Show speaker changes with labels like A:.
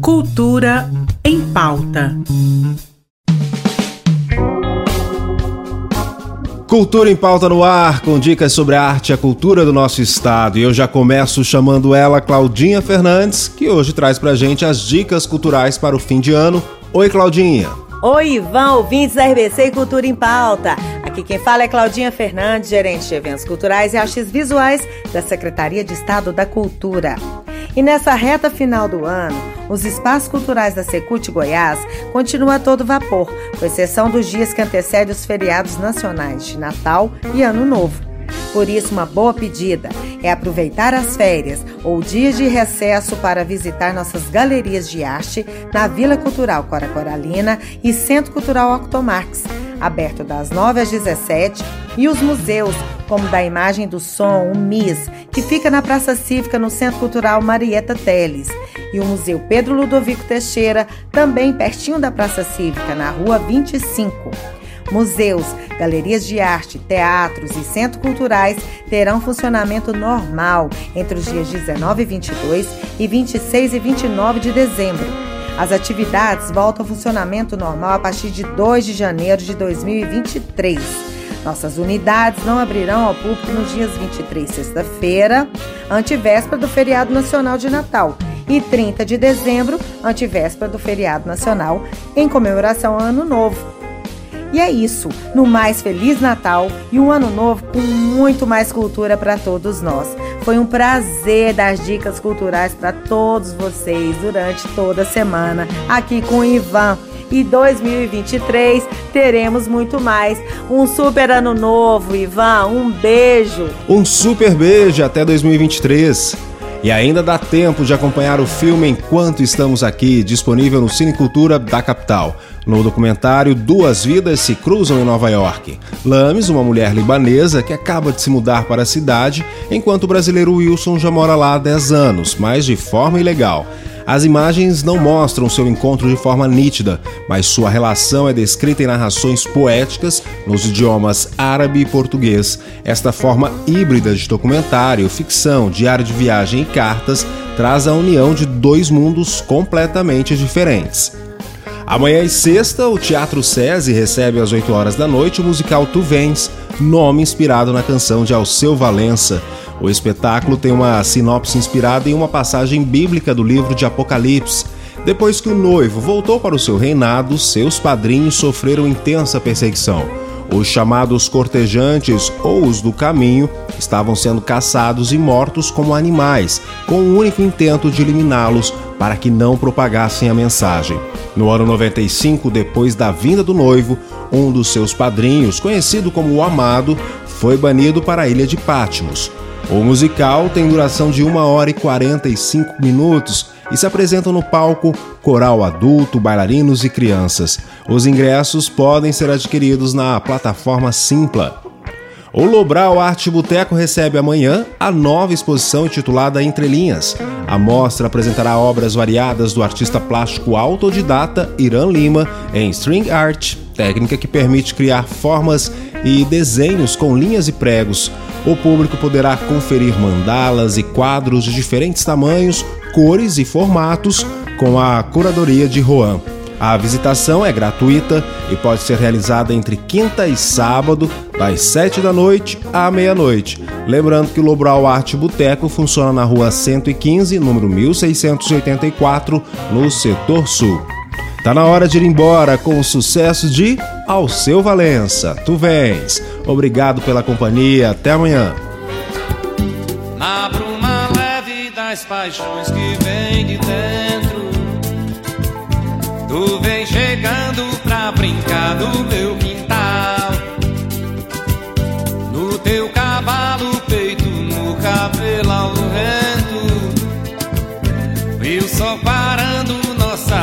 A: Cultura em pauta.
B: Cultura em pauta no ar, com dicas sobre a arte e a cultura do nosso estado. E eu já começo chamando ela, Claudinha Fernandes, que hoje traz pra gente as dicas culturais para o fim de ano. Oi, Claudinha.
C: Oi, Ivan, ouvintes da RBC Cultura em Pauta. Aqui quem fala é Claudinha Fernandes, gerente de eventos culturais e artes visuais da Secretaria de Estado da Cultura. E nessa reta final do ano, os espaços culturais da Secult Goiás continuam a todo vapor, com exceção dos dias que antecedem os feriados nacionais de Natal e Ano Novo. Por isso, uma boa pedida é aproveitar as férias ou dias de recesso para visitar nossas galerias de arte na Vila Cultural Cora Coralina e Centro Cultural Octomarx, aberto das 9 às 17, e os museus, como da Imagem do Som, o MIS, que fica na Praça Cívica no Centro Cultural Marieta Teles, e o Museu Pedro Ludovico Teixeira, também pertinho da Praça Cívica, na Rua 25. Museus, galerias de arte, teatros e centros culturais terão funcionamento normal entre os dias 19 e 22 e 26 e 29 de dezembro. As atividades voltam ao funcionamento normal a partir de 2 de janeiro de 2023. Nossas unidades não abrirão ao público nos dias 23, sexta-feira, antevéspera do feriado nacional de Natal, e 30 de dezembro, antevéspera do feriado nacional, em comemoração ao Ano Novo. E é isso, no mais feliz Natal e um ano novo com muito mais cultura para todos nós. Foi um prazer dar dicas culturais para todos vocês durante toda a semana aqui com o Ivan. E 2023 teremos muito mais. Um super ano novo, Ivan. Um beijo.
B: Um super beijo até 2023. E ainda dá tempo de acompanhar o filme enquanto estamos aqui, disponível no Cine Cultura da capital. No documentário, duas vidas se cruzam em Nova York. Lames, uma mulher libanesa que acaba de se mudar para a cidade, enquanto o brasileiro Wilson já mora lá há 10 anos, mas de forma ilegal. As imagens não mostram seu encontro de forma nítida, mas sua relação é descrita em narrações poéticas nos idiomas árabe e português. Esta forma híbrida de documentário, ficção, diário de viagem e cartas traz a união de dois mundos completamente diferentes. Amanhã e sexta, o Teatro SESI recebe às 8 horas da noite o musical Tu Vens, nome inspirado na canção de Alceu Valença. O espetáculo tem uma sinopse inspirada em uma passagem bíblica do livro de Apocalipse. Depois que o noivo voltou para o seu reinado, seus padrinhos sofreram intensa perseguição. Os chamados cortejantes ou os do caminho estavam sendo caçados e mortos como animais, com o único intento de eliminá-los para que não propagassem a mensagem. No ano 95, depois da vinda do noivo, um dos seus padrinhos, conhecido como o Amado, foi banido para a ilha de Patmos. O musical tem duração de 1 hora e 45 minutos e se apresentam no palco coral adulto, bailarinos e crianças. Os ingressos podem ser adquiridos na plataforma Simpla. O Lobral Arte Boteco recebe amanhã a nova exposição intitulada Entre Linhas. A mostra apresentará obras variadas do artista plástico autodidata Irã Lima em string art, técnica que permite criar formas e desenhos com linhas e pregos. O público poderá conferir mandalas e quadros de diferentes tamanhos, cores e formatos com a curadoria de Juan. A visitação é gratuita e pode ser realizada entre quinta e sábado, das 7 da noite à meia-noite. Lembrando que o Lobral Arte Boteco funciona na rua 115, número 1684, no setor sul. Tá na hora de ir embora com o sucesso de Alceu Valença. Tu vens. Obrigado pela companhia. Até amanhã.
D: Na bruma leve das paixões que vem de dentro, tu vem chegando pra brincar no meu quintal. No teu cavalo, peito, no cabelo ao vento, e o sol parando